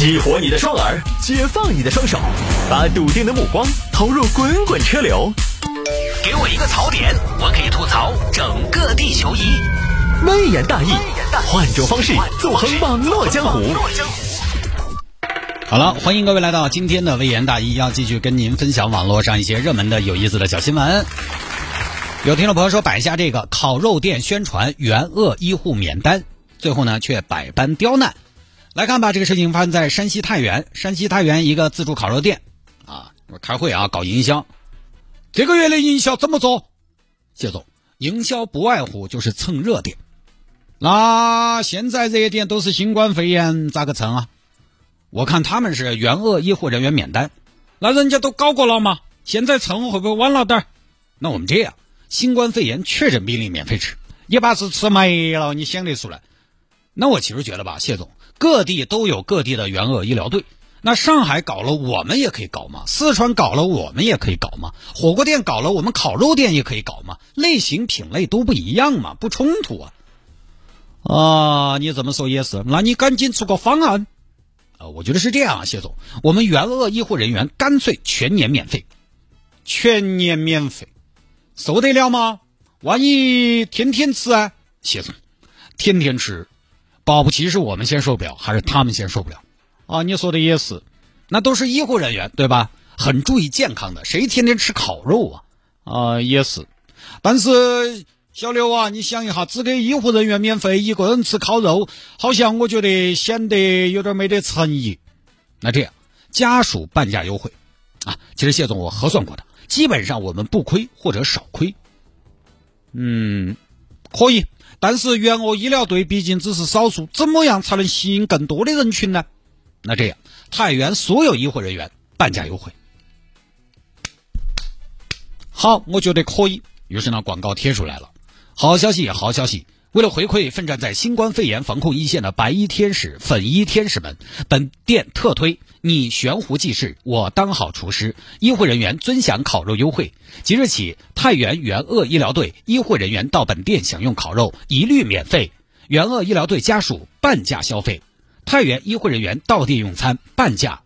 激活你的双耳，解放你的双手，把笃定的目光投入滚滚车流。给我一个槽点，我可以吐槽整个地球仪。微言大义，换种方式纵横网络江湖。好了，欢迎各位来到今天的微言大义，要继续跟您分享网络上一些热门的、有意思的小新闻。有听众朋友说摆一下这个烤肉店宣传援鄂医护免单，最后呢却百般刁难。来看吧，这个事情发生在山西太原。山西太原一个自助烤肉店啊，开会啊，搞营销。这个月的营销怎么做？谢总，营销不外乎就是蹭热点。那现在热点都是新冠肺炎，咋个蹭啊？我看他们是援鄂医护人员免单，那人家都搞过了嘛，现在蹭会不会晚了点？那我们这样，新冠肺炎确诊病例免费吃，你把是吃没了，你想得出来？那我其实觉得吧，谢总。各地都有各地的援鄂医疗队，那上海搞了，我们也可以搞吗？四川搞了，我们也可以搞吗？火锅店搞了，我们烤肉店也可以搞吗？类型品类都不一样嘛，不冲突啊。啊，你怎么说也是，那你赶紧出个方案啊！我觉得是这样啊，谢总，我们援鄂医护人员干脆全年免费，全年免费，受得了吗？万一天天吃啊，谢总，天天吃。保不齐是我们先受不了，还是他们先受不了？啊，你说的也是，那都是医护人员对吧？很注意健康的，谁天天吃烤肉啊？啊，也是。但是小刘啊，你想一下，只给医护人员免费，一个人吃烤肉，好像我觉得显得有点没得诚意。那这样，家属半价优惠啊，其实谢总我核算过的，基本上我们不亏或者少亏。嗯，可以。但是援鄂医疗队毕竟只是少数，怎么样才能吸引更多的人群呢？那这样，太原所有医护人员半价优惠。好，我觉得可以。于是呢，广告贴出来了。好消息，好消息！为了回馈奋战在新冠肺炎防控一线的白衣天使、粉衣天使们，本店特推你悬壶济世，我当好厨师，医护人员尊享烤肉优惠。即日起，太原援鄂医疗队医护人员到本店享用烤肉一律免费，援鄂医疗队家属半价消费，太原医护人员到店用餐半价。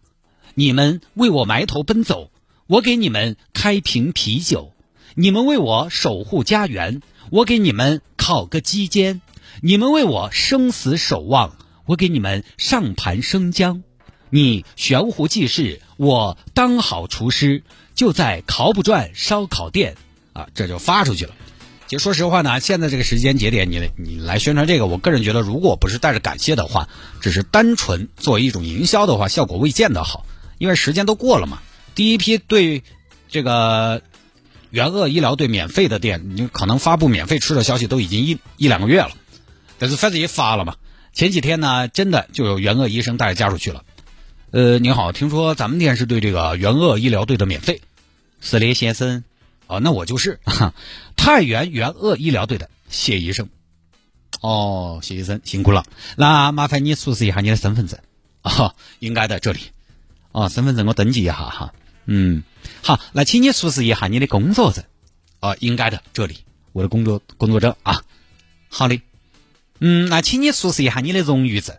你们为我埋头奔走，我给你们开瓶啤酒；你们为我守护家园。我给你们烤个鸡尖，你们为我生死守望，我给你们上盘生姜。你悬壶济世，我当好厨师，就在烤不转烧烤店啊，这就发出去了。其实说实话呢，现在这个时间节点，你你来宣传这个，我个人觉得，如果不是带着感谢的话，只是单纯作为一种营销的话，效果未见得好，因为时间都过了嘛。第一批对这个。援鄂医疗队免费的店，你可能发布免费吃的消息都已经一一两个月了，但是反正也发了嘛。前几天呢，真的就有援鄂医生带着家属去了。呃，您好，听说咱们店是对这个援鄂医疗队的免费。是的，先生。哦，那我就是 太原援鄂医疗队的谢医生。哦，谢医生辛苦了。那麻烦你出示一下你的身份证。啊，应该在这里。哦，身份证我登记一下哈。嗯，好，那请你出示一下你的工作证，啊，应该的，这里我的工作工作证啊，好的，嗯，那请你出示一下你的荣誉证，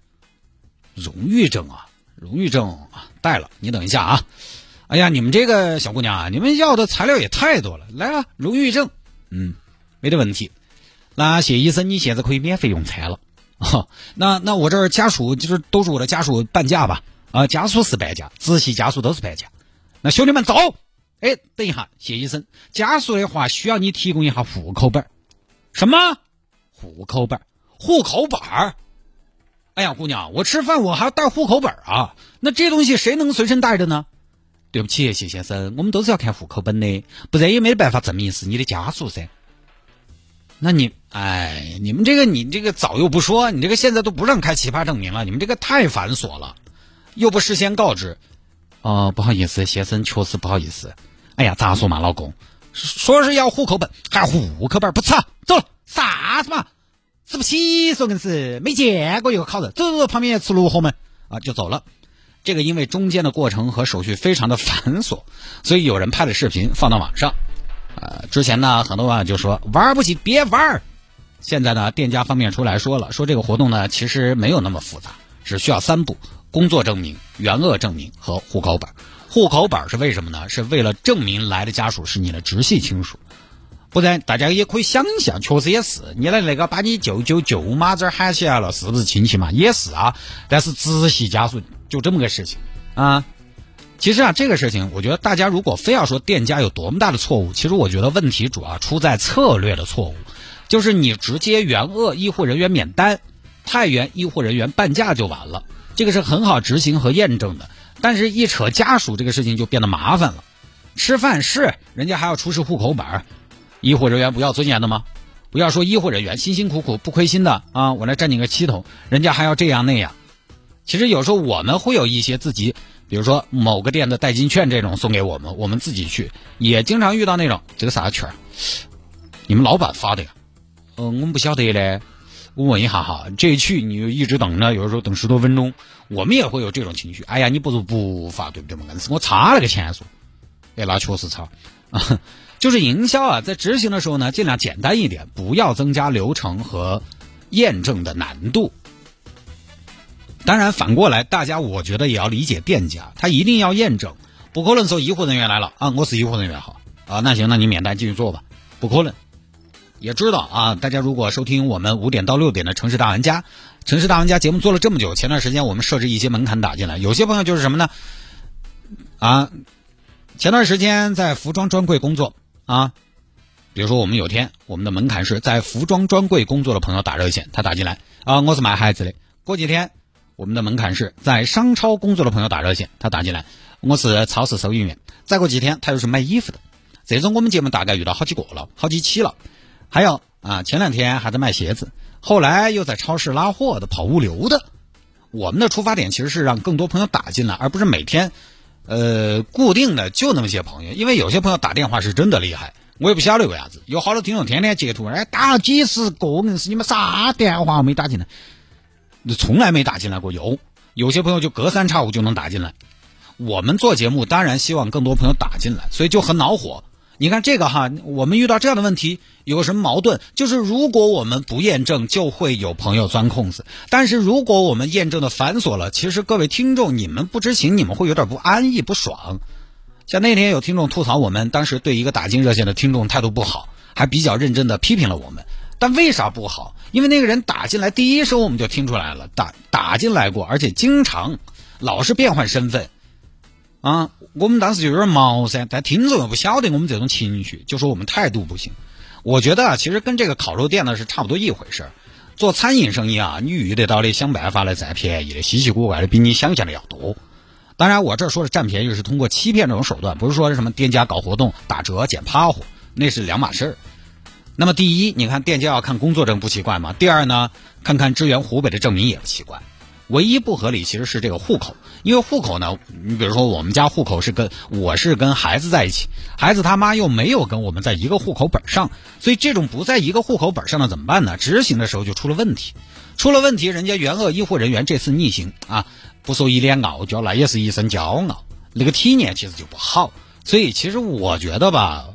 荣誉证啊，荣誉证啊，带了，你等一下啊，哎呀，你们这个小姑娘啊，你们要的材料也太多了，来啊，荣誉证，嗯，没得问题，那谢医生，你现在可以免费用餐了，哈，那那我这儿家属就是都是我的家属半价吧，啊，家属是半价，直系家属都是半价。那兄弟们走！哎，等一下，谢医生，家属的话需要你提供一下户口本什么？户口本户口本儿。哎呀，姑娘，我吃饭我还要带户口本啊？那这东西谁能随身带着呢？对不起，谢先生，我们都是要看户口本的，不然也没办法证明是你的家属噻。那你，哎，你们这个，你这个早又不说，你这个现在都不让开奇葩证明了，你们这个太繁琐了，又不事先告知。哦，不好意思，先生，确实不好意思。哎呀，咋说嘛，老公，说是要户口本，还户口本不吃，走了，啥子嘛，吃不起，说硬是？没见过一个烤肉，走走，旁边吃罗河门啊，就走了。这个因为中间的过程和手续非常的繁琐，所以有人拍了视频放到网上。呃，之前呢，很多网友就说玩不起，别玩。现在呢，店家方面出来说了，说这个活动呢，其实没有那么复杂，只需要三步。工作证明、原额证明和户口本。户口本是？为什么呢？是？为了证明来的家属是？你的直系亲属。不然，大家也可以想象，确实也是，你的那个把你舅舅舅妈这儿喊起来了，是不是亲戚嘛？也是啊。但是直系家属就这么个事情啊。其实啊，这个事情，我觉得大家如果非要说店家有多么大的错误，其实我觉得问题主要出在策略的错误，就是你直接原额医护人员免单，太原医护人员半价就完了，这个是很好执行和验证的。但是，一扯家属这个事情就变得麻烦了。吃饭是人家还要出示户口本，医护人员不要尊严的吗？不要说医护人员辛辛苦苦不亏心的啊，我来占你个七头，人家还要这样那样。其实有时候我们会有一些自己。比如说某个店的代金券这种送给我们，我们自己去也经常遇到那种这个啥券你们老板发的呀？嗯，我们不晓得嘞。我问一下哈，这一去你就一直等着，有时候等十多分钟，我们也会有这种情绪。哎呀，你不如不发，对不对嘛？硬是我差了个钱数，哎，那确实差啊。就是营销啊，在执行的时候呢，尽量简单一点，不要增加流程和验证的难度。当然，反过来，大家我觉得也要理解店家，他一定要验证，不可能说医护人员来了啊，我是医护人员好啊，那行，那你免单继续做吧，不可能。也知道啊，大家如果收听我们五点到六点的城市大玩家，城市大玩家节目做了这么久，前段时间我们设置一些门槛打进来，有些朋友就是什么呢？啊，前段时间在服装专柜工作啊，比如说我们有天我们的门槛是在服装专柜工作的朋友打热线，他打进来啊，我是卖孩子的，过几天。我们的门槛是在商超工作的朋友打热线，他打进来，我是超市收银员。再过几天他又是卖衣服的，这种我们节目大概遇到好几个了，好几期了。还有啊，前两天还在卖鞋子，后来又在超市拉货的，跑物流的。我们的出发点其实是让更多朋友打进来，而不是每天，呃，固定的就那么些朋友。因为有些朋友打电话是真的厉害，我也不晓得为啥子，有好多听众天天截图，哎，打了几十个，人是你们啥电话没打进来。从来没打进来过，有有些朋友就隔三差五就能打进来。我们做节目当然希望更多朋友打进来，所以就很恼火。你看这个哈，我们遇到这样的问题有什么矛盾？就是如果我们不验证，就会有朋友钻空子；但是如果我们验证的繁琐了，其实各位听众你们不知情，你们会有点不安逸、不爽。像那天有听众吐槽我们当时对一个打进热线的听众态度不好，还比较认真的批评了我们。但为啥不好？因为那个人打进来第一声我们就听出来了，打打进来过，而且经常老是变换身份，啊，我们当时就有点毛噻。但听众又不晓得我们这种情绪，就说我们态度不行。我觉得啊，其实跟这个烤肉店呢是差不多一回事儿。做餐饮生意啊，你遇得到的想办法来占便宜的稀奇古怪的比你想象的要多。当然，我这说的占便宜是通过欺骗这种手段，不是说什么店家搞活动打折捡趴活，那是两码事儿。那么第一，你看店家要看工作证不奇怪吗？第二呢，看看支援湖北的证明也不奇怪。唯一不合理其实是这个户口，因为户口呢，你比如说我们家户口是跟我是跟孩子在一起，孩子他妈又没有跟我们在一个户口本上，所以这种不在一个户口本上的怎么办呢？执行的时候就出了问题，出了问题，人家原额医护人员这次逆行啊，不说一脸傲娇，那也是一身骄傲，那个体验其实就不好。所以其实我觉得吧。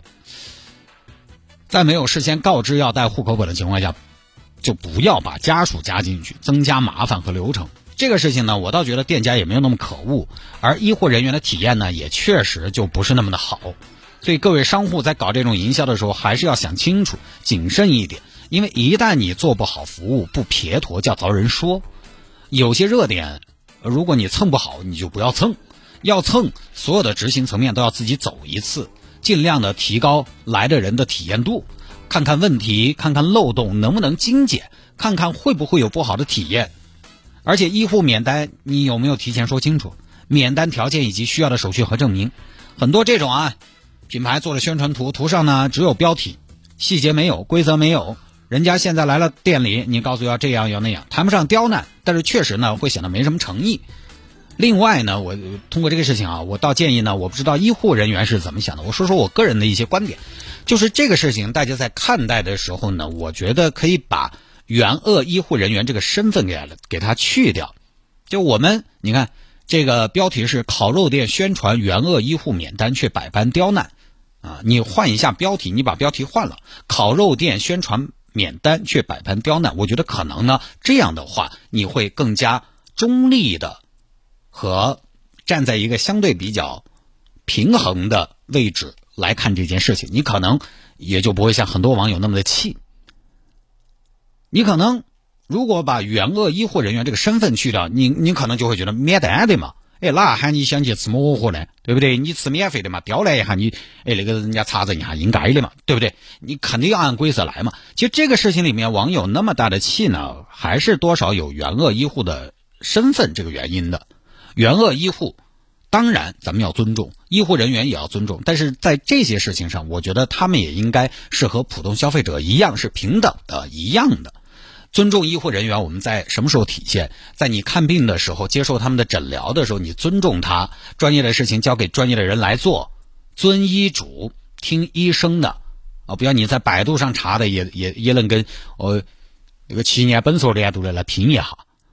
在没有事先告知要带户口本的情况下，就不要把家属加进去，增加麻烦和流程。这个事情呢，我倒觉得店家也没有那么可恶，而医护人员的体验呢，也确实就不是那么的好。所以各位商户在搞这种营销的时候，还是要想清楚，谨慎一点。因为一旦你做不好服务，不撇脱，叫遭人说。有些热点，如果你蹭不好，你就不要蹭。要蹭，所有的执行层面都要自己走一次。尽量的提高来的人的体验度，看看问题，看看漏洞能不能精简，看看会不会有不好的体验。而且医护免单，你有没有提前说清楚免单条件以及需要的手续和证明？很多这种啊，品牌做的宣传图，图上呢只有标题，细节没有，规则没有。人家现在来了店里，你告诉要这样要那样，谈不上刁难，但是确实呢会显得没什么诚意。另外呢，我通过这个事情啊，我倒建议呢，我不知道医护人员是怎么想的。我说说我个人的一些观点，就是这个事情大家在看待的时候呢，我觉得可以把原鄂医护人员这个身份给给他去掉。就我们你看这个标题是烤肉店宣传原鄂医护免单却百般刁难啊，你换一下标题，你把标题换了，烤肉店宣传免单却百般刁难，我觉得可能呢这样的话你会更加中立的。和站在一个相对比较平衡的位置来看这件事情，你可能也就不会像很多网友那么的气。你可能如果把援鄂医护人员这个身份去掉，你你可能就会觉得免单的嘛。哎，哪喊你想去吃馍活呢？对不对？你吃免费的嘛，刁难一下你，哎，那个人家查证一下，应该的嘛，对不对？你肯定要按规则来嘛。其实这个事情里面，网友那么大的气呢，还是多少有援鄂医护的身份这个原因的。援鄂医护，当然咱们要尊重，医护人员也要尊重，但是在这些事情上，我觉得他们也应该是和普通消费者一样是平等的，一样的。尊重医护人员，我们在什么时候体现？在你看病的时候，接受他们的诊疗的时候，你尊重他，专业的事情交给专业的人来做，遵医嘱，听医生的，啊，不要你在百度上查的，也也也能跟呃那个七年本所连读的来拼一下。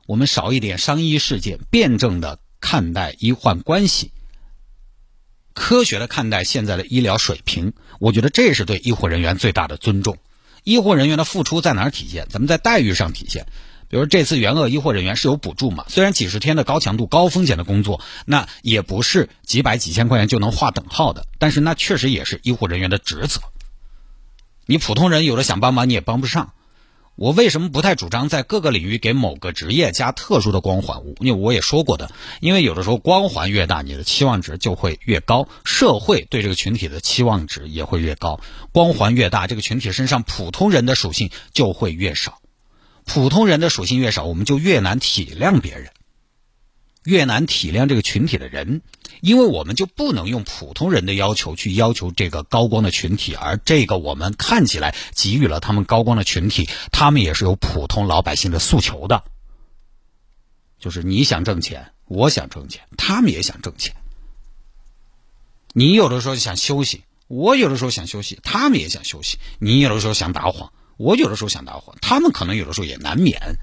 我们少一点伤医事件，辩证的看待医患关系，科学的看待现在的医疗水平，我觉得这是对医护人员最大的尊重。医护人员的付出在哪儿体现？咱们在待遇上体现。比如这次援鄂医护人员是有补助嘛？虽然几十天的高强度、高风险的工作，那也不是几百几千块钱就能划等号的。但是那确实也是医护人员的职责。你普通人有的想帮忙，你也帮不上。我为什么不太主张在各个领域给某个职业加特殊的光环？因为我也说过的，因为有的时候光环越大，你的期望值就会越高，社会对这个群体的期望值也会越高。光环越大，这个群体身上普通人的属性就会越少，普通人的属性越少，我们就越难体谅别人。越难体谅这个群体的人，因为我们就不能用普通人的要求去要求这个高光的群体，而这个我们看起来给予了他们高光的群体，他们也是有普通老百姓的诉求的。就是你想挣钱，我想挣钱，他们也想挣钱。你有的时候想休息，我有的时候想休息，他们也想休息。你有的时候想打谎，我有的时候想打谎，他们可能有的时候也难免。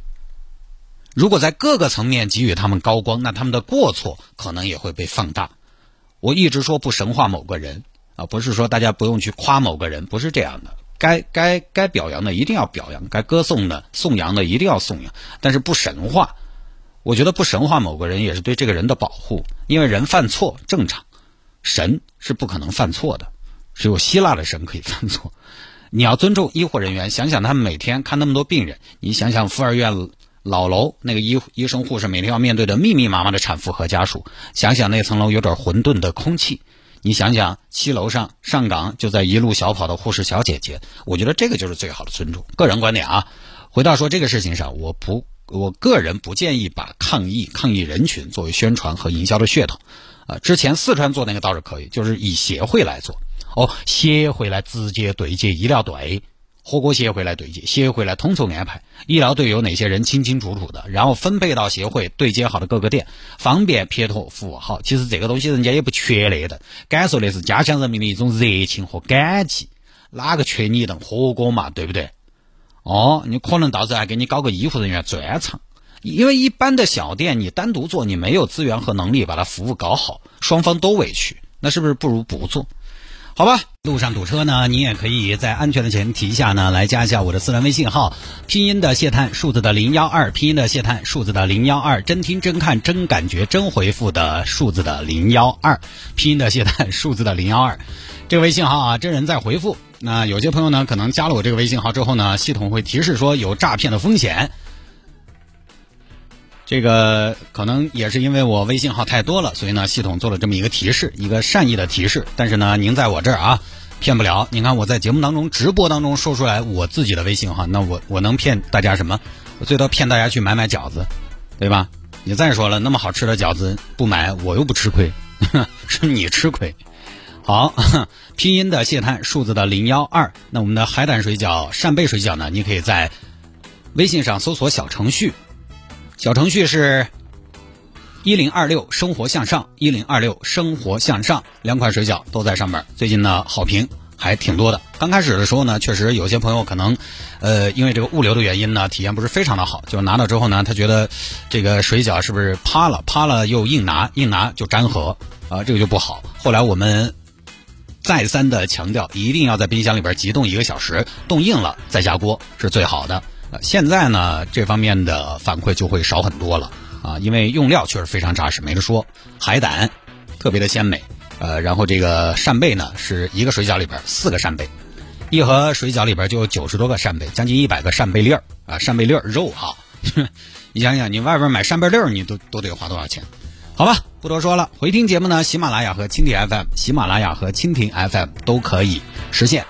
如果在各个层面给予他们高光，那他们的过错可能也会被放大。我一直说不神化某个人啊，不是说大家不用去夸某个人，不是这样的。该该该表扬的一定要表扬，该歌颂的颂扬的一定要颂扬，但是不神化。我觉得不神化某个人也是对这个人的保护，因为人犯错正常，神是不可能犯错的，只有希腊的神可以犯错。你要尊重医护人员，想想他们每天看那么多病人，你想想妇儿院。老楼那个医医生护士每天要面对的密密麻麻的产妇和家属，想想那层楼有点混沌的空气，你想想七楼上上岗就在一路小跑的护士小姐姐，我觉得这个就是最好的尊重。个人观点啊，回到说这个事情上，我不，我个人不建议把抗疫抗疫人群作为宣传和营销的噱头，啊，之前四川做那个倒是可以，就是以协会来做，哦，协会来直接对接医疗队。火锅协会来对接，协会来统筹安排医疗队有哪些人清清楚楚的，然后分配到协会对接好的各个点，方便撇脱服务好。其实这个东西人家也不缺那的，感受的是家乡人民的一种热情和感激。哪个缺你一顿火锅嘛，对不对？哦，你可能到时候还给你搞个医护人员专场，因为一般的小店你单独做，你没有资源和能力把它服务搞好，双方都委屈，那是不是不如不做？好吧，路上堵车呢，你也可以在安全的前提下呢，来加一下我的私人微信号，拼音的谢探，数字的零幺二，拼音的谢探，数字的零幺二，真听真看真感觉真回复的数字的零幺二，拼音的谢探，数字的零幺二，这个微信号啊，真人在回复。那有些朋友呢，可能加了我这个微信号之后呢，系统会提示说有诈骗的风险。这个可能也是因为我微信号太多了，所以呢，系统做了这么一个提示，一个善意的提示。但是呢，您在我这儿啊，骗不了。你看我在节目当中直播当中说出来我自己的微信号，那我我能骗大家什么？我最多骗大家去买买饺子，对吧？你再说了，那么好吃的饺子不买，我又不吃亏，是你吃亏。好，拼音的谢探，数字的零幺二。那我们的海胆水饺、扇贝水饺呢？你可以在微信上搜索小程序。小程序是一零二六生活向上，一零二六生活向上，两款水饺都在上面。最近呢，好评还挺多的。刚开始的时候呢，确实有些朋友可能，呃，因为这个物流的原因呢，体验不是非常的好。就拿到之后呢，他觉得这个水饺是不是趴了？趴了又硬拿，硬拿就粘合啊，这个就不好。后来我们再三的强调，一定要在冰箱里边急冻一个小时，冻硬了再下锅是最好的。现在呢，这方面的反馈就会少很多了。啊，因为用料确实非常扎实，没得说。海胆特别的鲜美，呃，然后这个扇贝呢是一个水饺里边四个扇贝，一盒水饺里边就有九十多个扇贝，将近一百个扇贝粒儿啊，扇贝粒儿肉哈。你想想，你外边买扇贝粒儿，你都都得花多少钱？好吧，不多说了。回听节目呢，喜马拉雅和蜻蜓 FM，喜马拉雅和蜻蜓 FM 都可以实现。